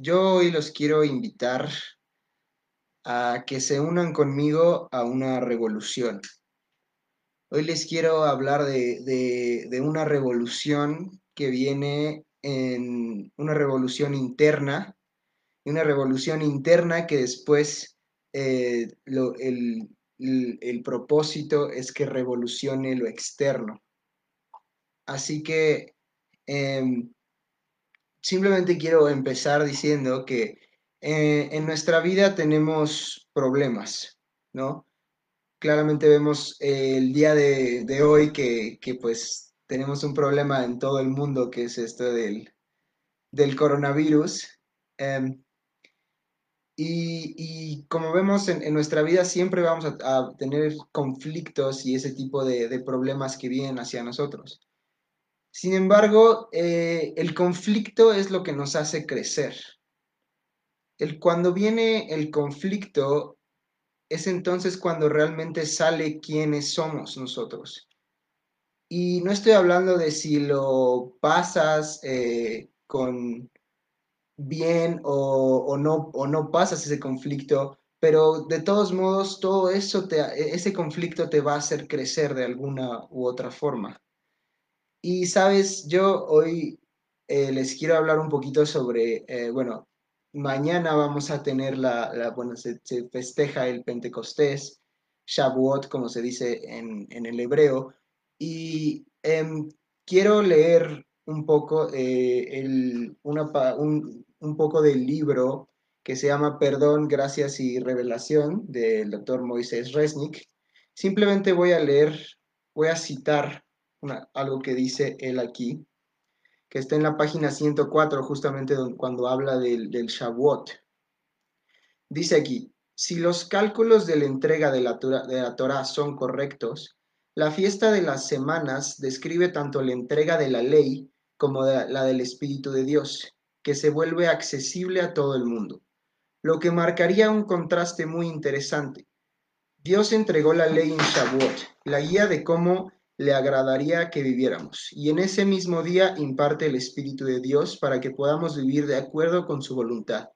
Yo hoy los quiero invitar a que se unan conmigo a una revolución. Hoy les quiero hablar de, una revolución que viene en una revolución interna, y una revolución interna que después eh, el, propósito es que revolucione lo externo. Así que em, simplemente quiero empezar diciendo que eh, en nuestra vida tenemos problemas, ¿no? Claramente vemos el día de, hoy que, pues tenemos un problema en todo el mundo que es esto del, coronavirus. Em, y, como vemos en, nuestra vida siempre vamos a, tener conflictos y ese tipo de problemas que vienen hacia nosotros. Sin embargo, eh, el conflicto es lo que nos hace crecer. El, cuando viene el conflicto, es entonces cuando realmente sale quiénes somos nosotros. Y no estoy hablando de si lo pasas eh, con bien o, no, o no pasas ese conflicto, pero de todos modos, todo eso, te, ese conflicto te va a hacer crecer de alguna u otra forma. Y sabes, yo hoy eh, les quiero hablar un poquito sobre, eh, bueno, mañana vamos a tener la, bueno, se, festeja el Pentecostés, Shavuot, como se dice en, el hebreo, y em, quiero leer un poco, eh, el, un, un poco del libro que se llama Perdón, Gracias y Revelación del doctor Moisés Resnick. Simplemente voy a leer, voy a citar algo que dice él aquí, que está en la página 104, justamente cuando habla del, del Shavuot. Dice aquí, si los cálculos de la entrega de la, de la Torah son correctos, la fiesta de las semanas describe tanto la entrega de la ley como la del Espíritu de Dios, que se vuelve accesible a todo el mundo, lo que marcaría un contraste muy interesante. Dios entregó la ley en Shavuot, la guía de cómo le agradaría que viviéramos. Y en ese mismo día imparte el Espíritu de Dios para que podamos vivir de acuerdo con su voluntad.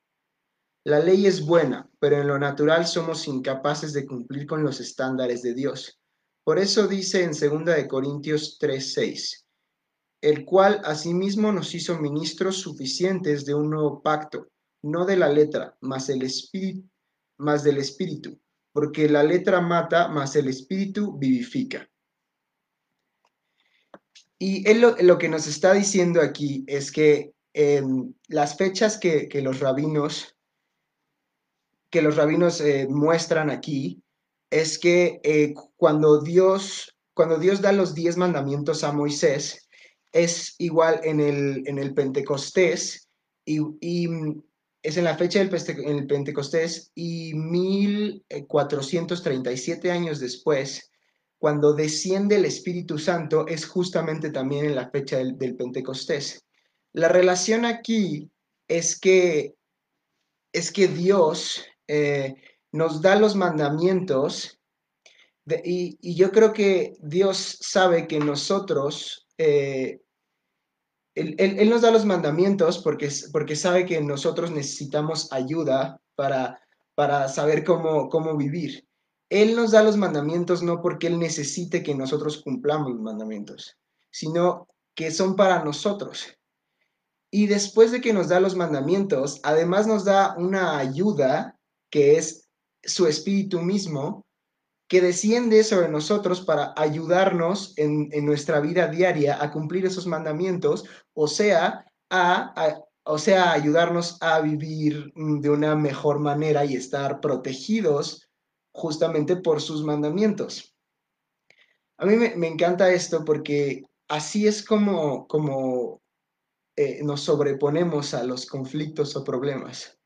La ley es buena, pero en lo natural somos incapaces de cumplir con los estándares de Dios. Por eso dice en 2 de Corintios 3:6, el cual asimismo nos hizo ministros suficientes de un nuevo pacto, no de la letra, el espíritu, más del espíritu, porque la letra mata, mas el espíritu vivifica. Y él lo, que nos está diciendo aquí es que em, las fechas que, los rabinos, que los rabinos eh, muestran aquí es que eh, cuando, Dios, cuando Dios da los diez mandamientos a Moisés, es igual en el, en el Pentecostés y, es en la fecha del el Pentecostés y 1437 años después cuando desciende el Espíritu Santo es justamente también en la fecha del, Pentecostés. La relación aquí es que, es que Dios eh, nos da los mandamientos y, yo creo que Dios sabe que nosotros, eh, él, nos da los mandamientos porque, porque sabe que nosotros necesitamos ayuda para, para saber cómo, cómo vivir. Él nos da los mandamientos no porque Él necesite que nosotros cumplamos los mandamientos, sino que son para nosotros. Y después de que nos da los mandamientos, además nos da una ayuda que es su espíritu mismo, que desciende sobre nosotros para ayudarnos en, nuestra vida diaria a cumplir esos mandamientos, o sea, o sea, ayudarnos a vivir de una mejor manera y estar protegidos justamente por sus mandamientos. A mí me, encanta esto porque así es como, como eh, nos sobreponemos a los conflictos o problemas.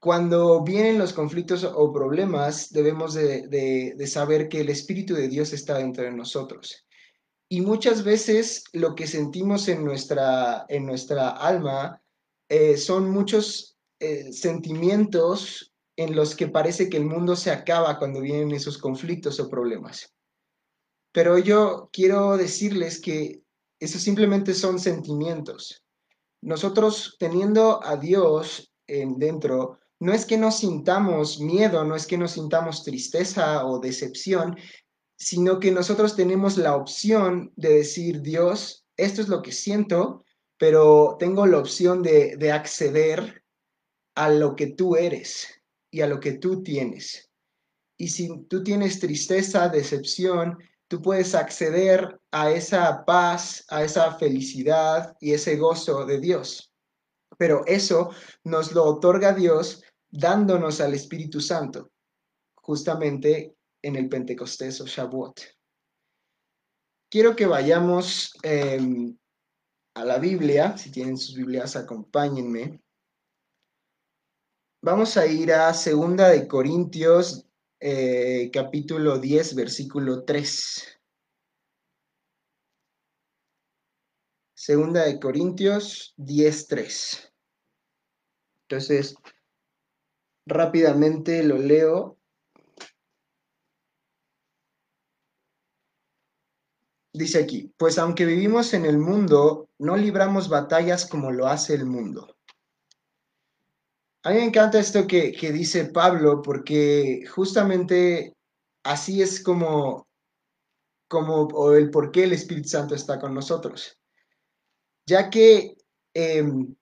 Cuando vienen los conflictos o problemas, debemos de, saber que el Espíritu de Dios está dentro de nosotros. Y muchas veces lo que sentimos en nuestra, en nuestra alma eh, son muchos eh, sentimientos en los que parece que el mundo se acaba cuando vienen esos conflictos o problemas. Pero yo quiero decirles que esos simplemente son sentimientos. nosotros teniendo a Dios en dentro, no es que nos sintamos miedo, no es que nos sintamos tristeza o decepción, sino que nosotros tenemos la opción de decir, Dios, esto es lo que siento, pero tengo la opción de acceder a lo que tú eres y a lo que tú tienes. Y si tú tienes tristeza, decepción, tú puedes acceder a esa paz, a esa felicidad y ese gozo de Dios. Pero eso nos lo otorga Dios dándonos al Espíritu Santo, justamente en el Pentecostés o Shavuot. Quiero que vayamos em, a la Biblia, si tienen sus Biblias, acompáñenme. Vamos a ir a Segunda de Corintios, eh, capítulo 10, versículo 3. Segunda de Corintios 10, 3. Entonces, rápidamente lo leo. Dice aquí, pues aunque vivimos en el mundo, no libramos batallas como lo hace el mundo. A mí me encanta esto que, dice Pablo, porque justamente así es como, como o el por qué el Espíritu Santo está con nosotros. Ya que em,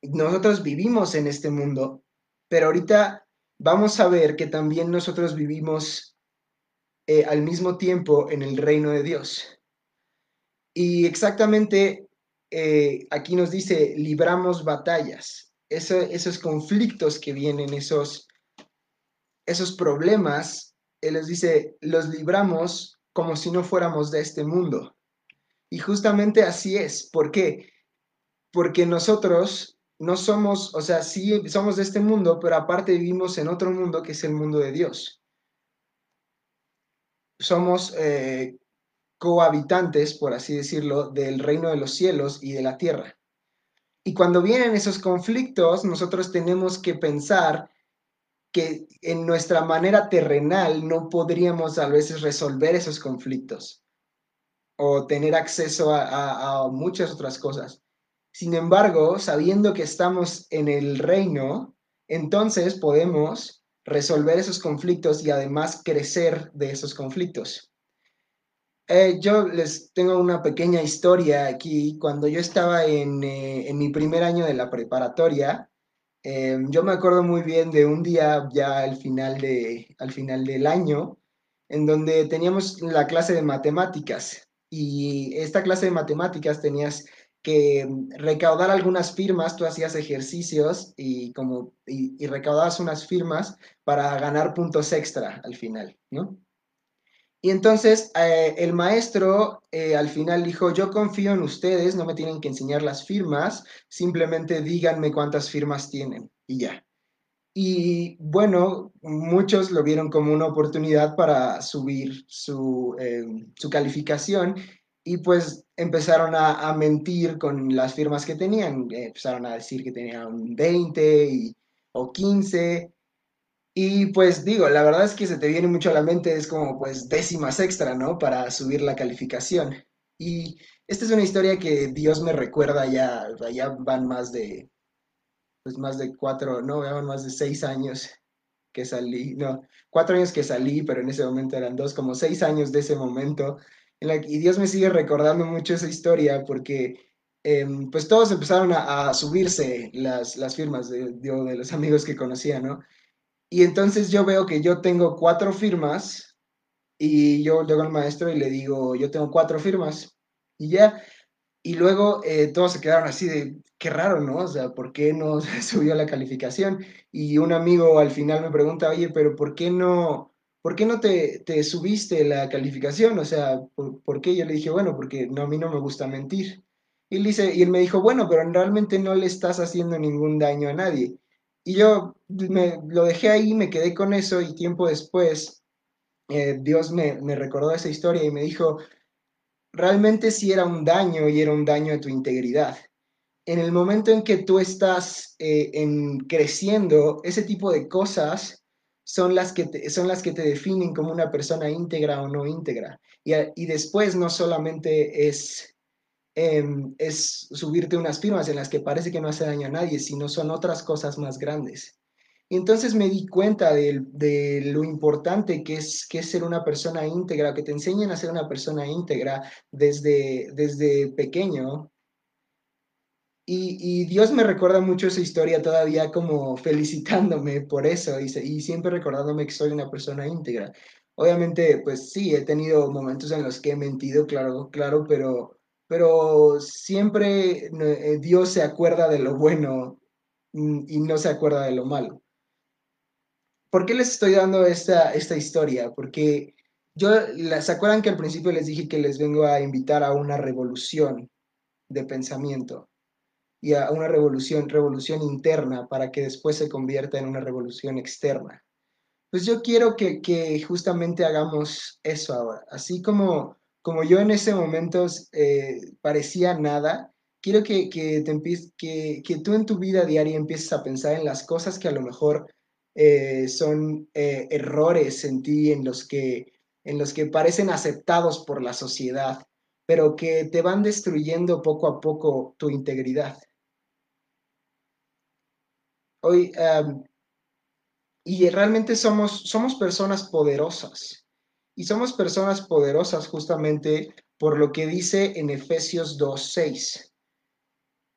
nosotros vivimos en este mundo, pero ahorita vamos a ver que también nosotros vivimos eh, al mismo tiempo en el reino de Dios. Y exactamente eh, aquí nos dice, libramos batallas esos conflictos que vienen, esos, esos problemas, Él les dice, los libramos como si no fuéramos de este mundo. Y justamente así es. ¿Por qué? Porque nosotros no somos, o sea, sí somos de este mundo, pero aparte vivimos en otro mundo que es el mundo de Dios. Somos eh, cohabitantes, por así decirlo, del reino de los cielos y de la tierra. Y cuando vienen esos conflictos, nosotros tenemos que pensar que en nuestra manera terrenal no podríamos a veces resolver esos conflictos o tener acceso a, muchas otras cosas. Sin embargo, sabiendo que estamos en el reino, entonces podemos resolver esos conflictos y además crecer de esos conflictos. Eh, yo les tengo una pequeña historia aquí. Cuando yo estaba en, eh, mi primer año de la preparatoria, eh, yo me acuerdo muy bien de un día ya al final, de, al final del año, en donde teníamos la clase de matemáticas. Y esta clase de matemáticas tenías que recaudar algunas firmas, tú hacías ejercicios y, como, y, y recaudabas unas firmas para ganar puntos extra al final, ¿no? Y entonces eh, el maestro eh, al final dijo, yo confío en ustedes, no me tienen que enseñar las firmas, simplemente díganme cuántas firmas tienen y ya. Y bueno, muchos lo vieron como una oportunidad para subir su, eh, calificación y pues empezaron a, mentir con las firmas que tenían, empezaron a decir que tenían 20 o 15 y pues digo, la verdad es que se te viene mucho a la mente, es como pues décimas extra, ¿no? Para subir la calificación. Y esta es una historia que Dios me recuerda ya, ya van más de, pues más de cuatro, no, ya van más de seis años que salí, no, cuatro años que salí, pero en ese momento eran dos, como seis años de ese momento. En la, y Dios me sigue recordando mucho esa historia porque em, pues todos empezaron a, subirse las, las firmas de, de los amigos que conocía, ¿no? Y entonces yo veo que yo tengo cuatro firmas y yo llego al maestro y le digo, yo tengo cuatro firmas y ya. Y luego eh, todos se quedaron así de, qué raro, ¿no? O sea, ¿por qué no subió la calificación? Y un amigo al final me pregunta, oye, pero ¿por qué no, por qué no te, te subiste la calificación? O sea, ¿por, qué? Yo le dije, bueno, porque no, a mí no me gusta mentir. Y dice, y él me dijo, bueno, pero realmente no le estás haciendo ningún daño a nadie. Y yo me, lo dejé ahí, me quedé con eso y tiempo después eh, Dios me, recordó esa historia y me dijo, realmente sí era un daño y era un daño a tu integridad. En el momento en que tú estás eh, en creciendo, ese tipo de cosas son las, que te, son las que te definen como una persona íntegra o no íntegra. Y, y después no solamente es em, es subirte unas firmas en las que parece que no hace daño a nadie, sino son otras cosas más grandes. Y entonces me di cuenta de, de, lo importante que es, que ser una persona íntegra, que te enseñen a ser una persona íntegra desde, desde pequeño. Y, y, Dios me recuerda mucho esa historia todavía como felicitándome por eso y, y siempre recordándome que soy una persona íntegra. Obviamente, pues sí, he tenido momentos en los que he mentido, claro, claro, pero, pero siempre eh, Dios se acuerda de lo bueno mm, y no se acuerda de lo malo. ¿Por qué les estoy dando esta, esta historia? Porque yo, ¿se acuerdan que al principio les dije que les vengo a invitar a una revolución de pensamiento? Y a una revolución, revolución interna para que después se convierta en una revolución externa. Pues yo quiero que, que justamente hagamos eso ahora. Así como, como yo en ese momento eh, parecía nada, quiero que, que, te que, que tú en tu vida diaria empieces a pensar en las cosas que a lo mejor eh, son eh, errores en ti, en los, que, en los que parecen aceptados por la sociedad, pero que te van destruyendo poco a poco tu integridad. Hoy, y realmente somos, somos personas poderosas. Y somos personas poderosas justamente por lo que dice en Efesios 2.6.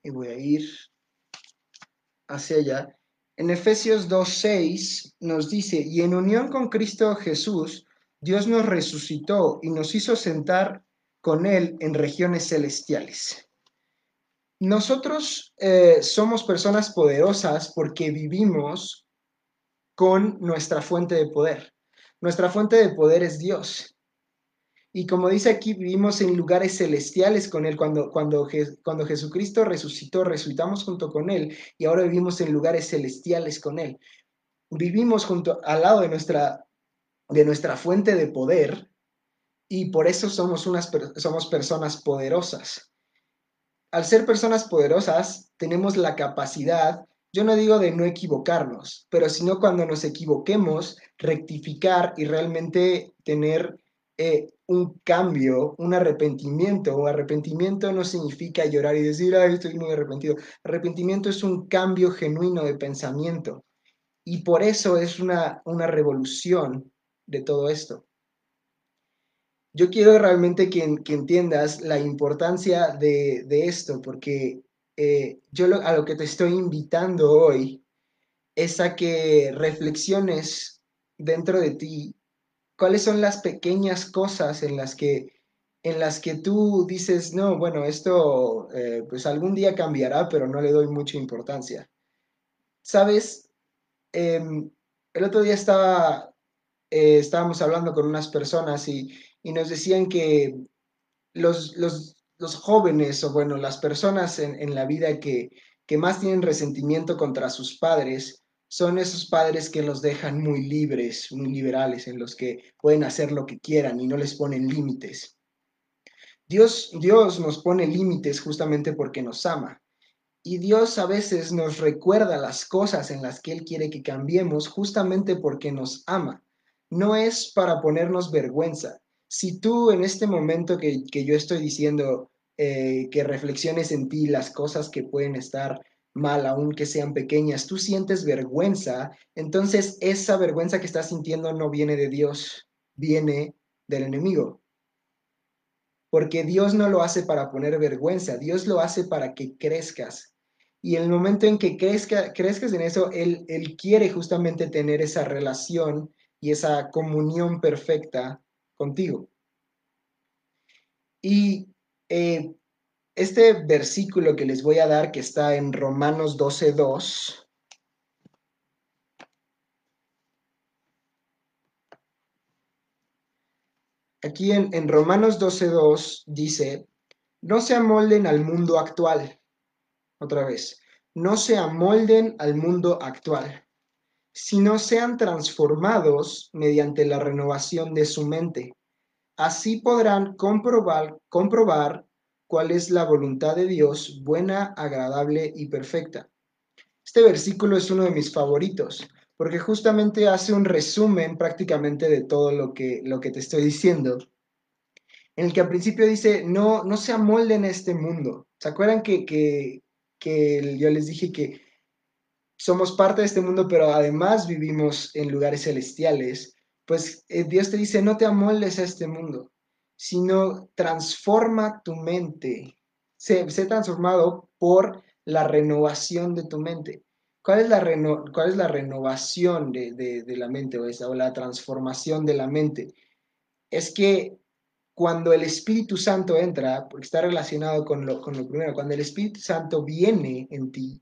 Y voy a ir hacia allá. En Efesios 2.6 nos dice, y en unión con Cristo Jesús, Dios nos resucitó y nos hizo sentar con Él en regiones celestiales. Nosotros eh, somos personas poderosas porque vivimos con nuestra fuente de poder. Nuestra fuente de poder es Dios. Y como dice aquí, vivimos en lugares celestiales con Él. Cuando, cuando, cuando Jesucristo resucitó, resucitamos junto con Él y ahora vivimos en lugares celestiales con Él. Vivimos junto al lado de nuestra, de nuestra fuente de poder y por eso somos, unas, somos personas poderosas. Al ser personas poderosas, tenemos la capacidad yo no digo de no equivocarnos, pero sino cuando nos equivoquemos, rectificar y realmente tener eh, un cambio, un arrepentimiento. Arrepentimiento no significa llorar y decir, ay, estoy muy arrepentido. Arrepentimiento es un cambio genuino de pensamiento. Y por eso es una, una revolución de todo esto. Yo quiero realmente que, entiendas la importancia de esto, porque eh, yo a lo que te estoy invitando hoy es a que reflexiones dentro de ti cuáles son las pequeñas cosas en las que, en las que tú dices, no, bueno, esto eh, pues algún día cambiará, pero no le doy mucha importancia. Sabes, em, el otro día eh, estábamos hablando con unas personas y, nos decían que los, los, los, jóvenes o bueno, las personas en, en la vida que, que más tienen resentimiento contra sus padres, son esos padres que los dejan muy libres, muy liberales, en los que pueden hacer lo que quieran y no les ponen límites. Dios, Dios nos pone límites justamente porque nos ama. Y Dios a veces nos recuerda las cosas en las que Él quiere que cambiemos justamente porque nos ama. No es para ponernos vergüenza. Si tú en este momento que, yo estoy diciendo eh, que reflexiones en ti las cosas que pueden estar mal, aunque sean pequeñas, tú sientes vergüenza, entonces esa vergüenza que estás sintiendo no viene de Dios, viene del enemigo. Porque Dios no lo hace para poner vergüenza, Dios lo hace para que crezcas. Y el momento en que crezca, crezcas en eso, él, él quiere justamente tener esa relación y esa comunión perfecta contigo. Y eh, este versículo que les voy a dar, que está en Romanos 12.2, aquí en, en Romanos 12.2 dice, no se amolden al mundo actual. Otra vez, no se amolden al mundo actual, sino sean transformados mediante la renovación de su mente. Así podrán comprobar, comprobar cuál es la voluntad de Dios, buena, agradable y perfecta. Este versículo es uno de mis favoritos, porque justamente hace un resumen prácticamente de todo lo que, lo que te estoy diciendo. en el que al principio dice, no, no se amolden este mundo. ¿Se acuerdan que, que, que yo les dije que somos parte de este mundo, pero además vivimos en lugares celestiales? Pues eh, Dios te dice, no te amoldes a este mundo, sino transforma tu mente. Sé, sé transformado por la renovación de tu mente. ¿Cuál es la, reno, cuál es la renovación de, de, la mente o, esa, o la transformación de la mente? Es que cuando el Espíritu Santo entra, porque está relacionado con lo, con lo primero, cuando el Espíritu Santo viene en ti,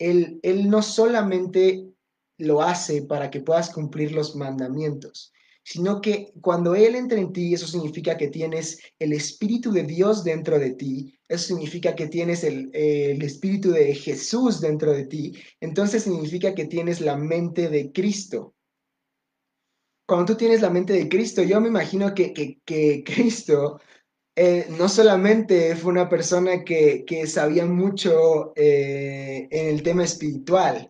él, no solamente lo hace para que puedas cumplir los mandamientos, sino que cuando Él entra en ti, eso significa que tienes el Espíritu de Dios dentro de ti, eso significa que tienes el, Espíritu de Jesús dentro de ti, entonces significa que tienes la mente de Cristo. Cuando tú tienes la mente de Cristo, yo me imagino que, que Cristo eh, no solamente fue una persona que, que sabía mucho eh, en el tema espiritual,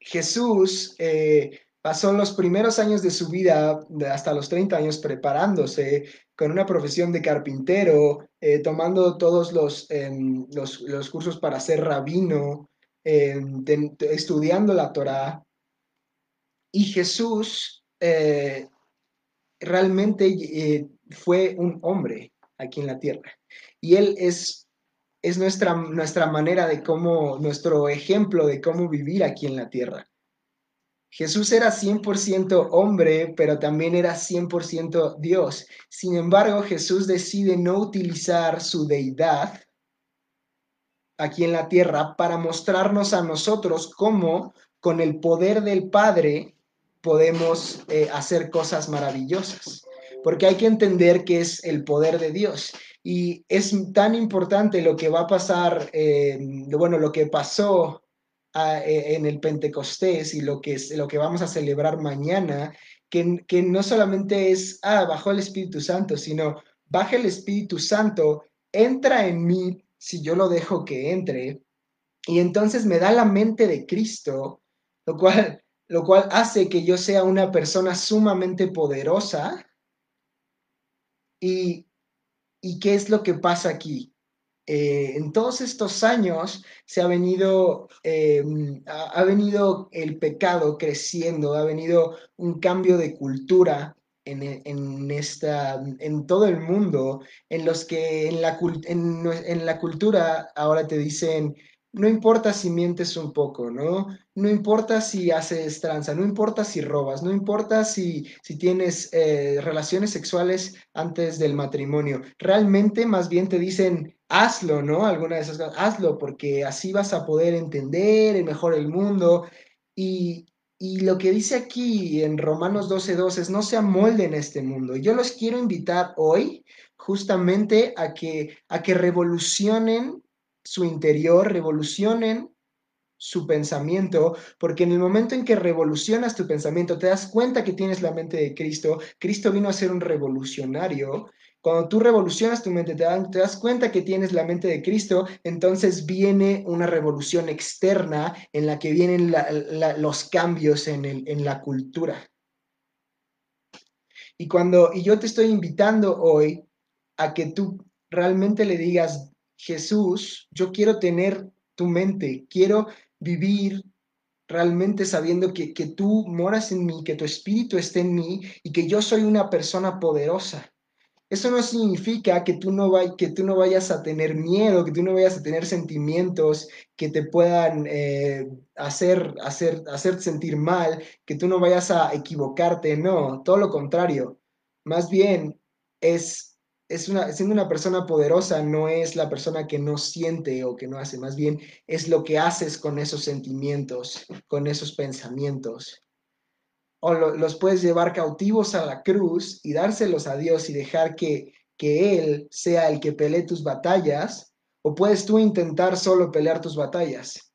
Jesús eh, pasó los primeros años de su vida, hasta los 30 años, preparándose con una profesión de carpintero, tomando todos los, em, los, los, cursos para ser rabino, em, estudiando la Torah. Y Jesús realmente fue un hombre aquí en la tierra. Y él es, es nuestra, nuestra manera de cómo, nuestro ejemplo de cómo vivir aquí en la tierra. Jesús era 100% hombre, pero también era 100% Dios. Sin embargo, Jesús decide no utilizar su deidad aquí en la tierra para mostrarnos a nosotros cómo con el poder del Padre podemos eh, hacer cosas maravillosas, porque hay que entender que es el poder de Dios. Y es tan importante lo que va a pasar, eh, bueno, lo que pasó a, eh, en el Pentecostés y lo que, es, lo que vamos a celebrar mañana, que, que no solamente es, ah, bajó el Espíritu Santo, sino baja el Espíritu Santo, entra en mí si yo lo dejo que entre, y entonces me da la mente de Cristo, lo cual lo cual hace que yo sea una persona sumamente poderosa. ¿Y, qué es lo que pasa aquí? Eh, en todos estos años se ha venido, eh, ha, ha, venido el pecado creciendo, ha venido un cambio de cultura en, en, esta, en todo el mundo, en los que en la, en, en la cultura ahora te dicen, no importa si mientes un poco, ¿no? No importa si haces tranza, no importa si robas, no importa si, si tienes eh, relaciones sexuales antes del matrimonio. Realmente más bien te dicen, hazlo, ¿no? Alguna de esas cosas, hazlo, porque así vas a poder entender mejor el mundo. Y, y lo que dice aquí en Romanos 12.2 es, no se amolden en este mundo. Yo los quiero invitar hoy justamente a que, a que revolucionen su interior, revolucionen su pensamiento, porque en el momento en que revolucionas tu pensamiento, te das cuenta que tienes la mente de Cristo, Cristo vino a ser un revolucionario. Cuando tú revolucionas tu mente, te, das cuenta que tienes la mente de Cristo, entonces viene una revolución externa en la que vienen los cambios en, el, en la cultura. Y cuando, y yo te estoy invitando hoy a que tú realmente le digas, Jesús, yo quiero tener tu mente, quiero vivir realmente sabiendo que, que, tú moras en mí, que tu espíritu esté en mí y que yo soy una persona poderosa. Eso no significa que tú no, vay, que tú no vayas a tener miedo, que tú no vayas a tener sentimientos que te puedan eh, hacer, hacer, hacer sentir mal, que tú no vayas a equivocarte, no, todo lo contrario. Más bien es es una, siendo una persona poderosa no es la persona que no siente o que no hace, más bien es lo que haces con esos sentimientos, con esos pensamientos. O lo, los puedes llevar cautivos a la cruz y dárselos a Dios y dejar que, que Él sea el que pelee tus batallas, o puedes tú intentar solo pelear tus batallas.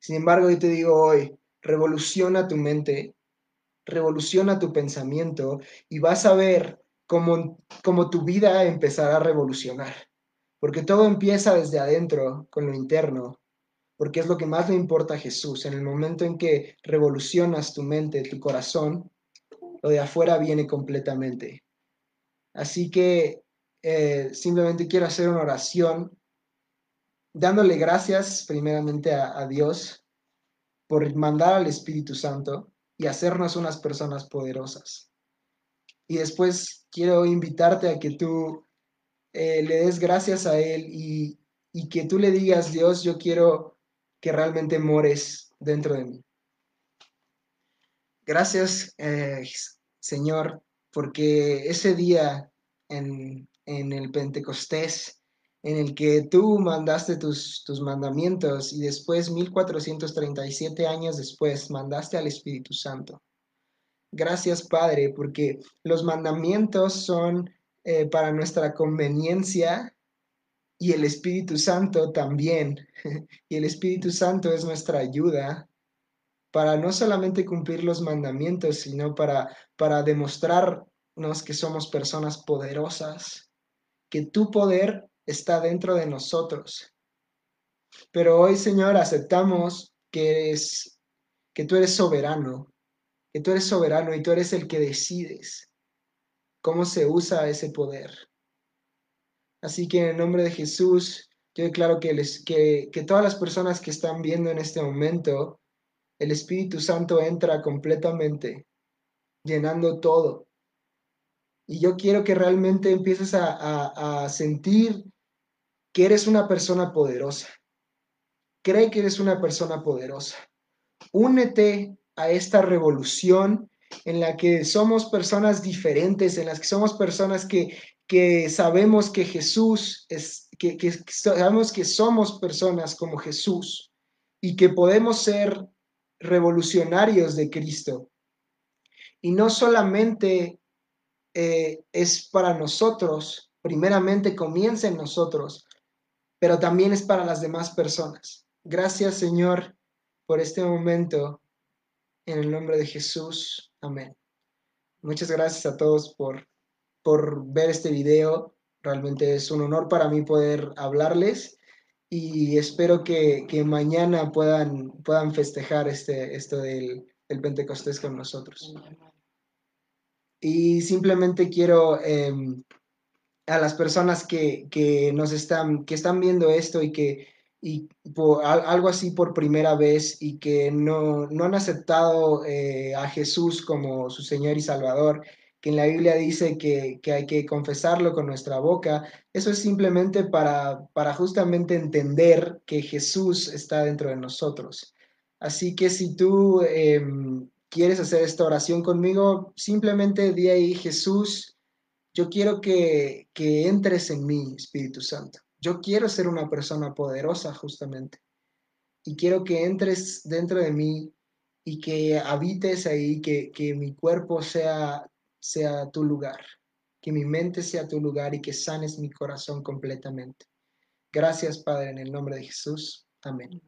Sin embargo, yo te digo hoy, revoluciona tu mente, revoluciona tu pensamiento y vas a ver como, como tu vida empezará a revolucionar. Porque todo empieza desde adentro, con lo interno, porque es lo que más le importa a Jesús. En el momento en que revolucionas tu mente, tu corazón, lo de afuera viene completamente. Así que eh, simplemente quiero hacer una oración dándole gracias primeramente a, a Dios por mandar al Espíritu Santo y hacernos unas personas poderosas. Y después quiero invitarte a que tú eh, le des gracias a Él y, y que tú le digas, Dios, yo quiero que realmente mores dentro de mí. Gracias, eh, Señor, porque ese día en, en, el Pentecostés, en el que tú mandaste tus, tus mandamientos y después, 1437 años después, mandaste al Espíritu Santo. Gracias, Padre, porque los mandamientos son eh, para nuestra conveniencia y el Espíritu Santo también. y el Espíritu Santo es nuestra ayuda para no solamente cumplir los mandamientos, sino para, para demostrarnos que somos personas poderosas, que tu poder está dentro de nosotros. Pero hoy, Señor, aceptamos que eres que tú eres soberano, que tú eres soberano y tú eres el que decides cómo se usa ese poder. Así que en el nombre de Jesús, yo declaro que, que todas las personas que están viendo en este momento, el Espíritu Santo entra completamente, llenando todo. Y yo quiero que realmente empieces a, a, a sentir que eres una persona poderosa. Cree que eres una persona poderosa. Únete a esta revolución en la que somos personas diferentes, en las que somos personas que, que sabemos que Jesús es, que, sabemos que somos personas como Jesús y que podemos ser revolucionarios de Cristo. Y no solamente eh, es para nosotros, primeramente comienza en nosotros, pero también es para las demás personas. Gracias Señor por este momento. En el nombre de Jesús. Amén. Muchas gracias a todos por, por ver este video. Realmente es un honor para mí poder hablarles y espero que, que mañana puedan, puedan festejar este, esto del, del Pentecostés con nosotros. Y simplemente quiero eh, a las personas que, que, nos están, que están viendo esto y que y algo así por primera vez y que no, no han aceptado eh, a Jesús como su Señor y Salvador, que en la Biblia dice que, que, hay que confesarlo con nuestra boca, eso es simplemente para, para justamente entender que Jesús está dentro de nosotros. Así que si tú eh, quieres hacer esta oración conmigo, simplemente di ahí, Jesús, yo quiero que, que entres en mí, Espíritu Santo. Yo quiero ser una persona poderosa justamente. Y quiero que entres dentro de mí y que habites ahí, que, que mi cuerpo sea, sea tu lugar, que mi mente sea tu lugar y que sanes mi corazón completamente. Gracias, Padre, en el nombre de Jesús. Amén.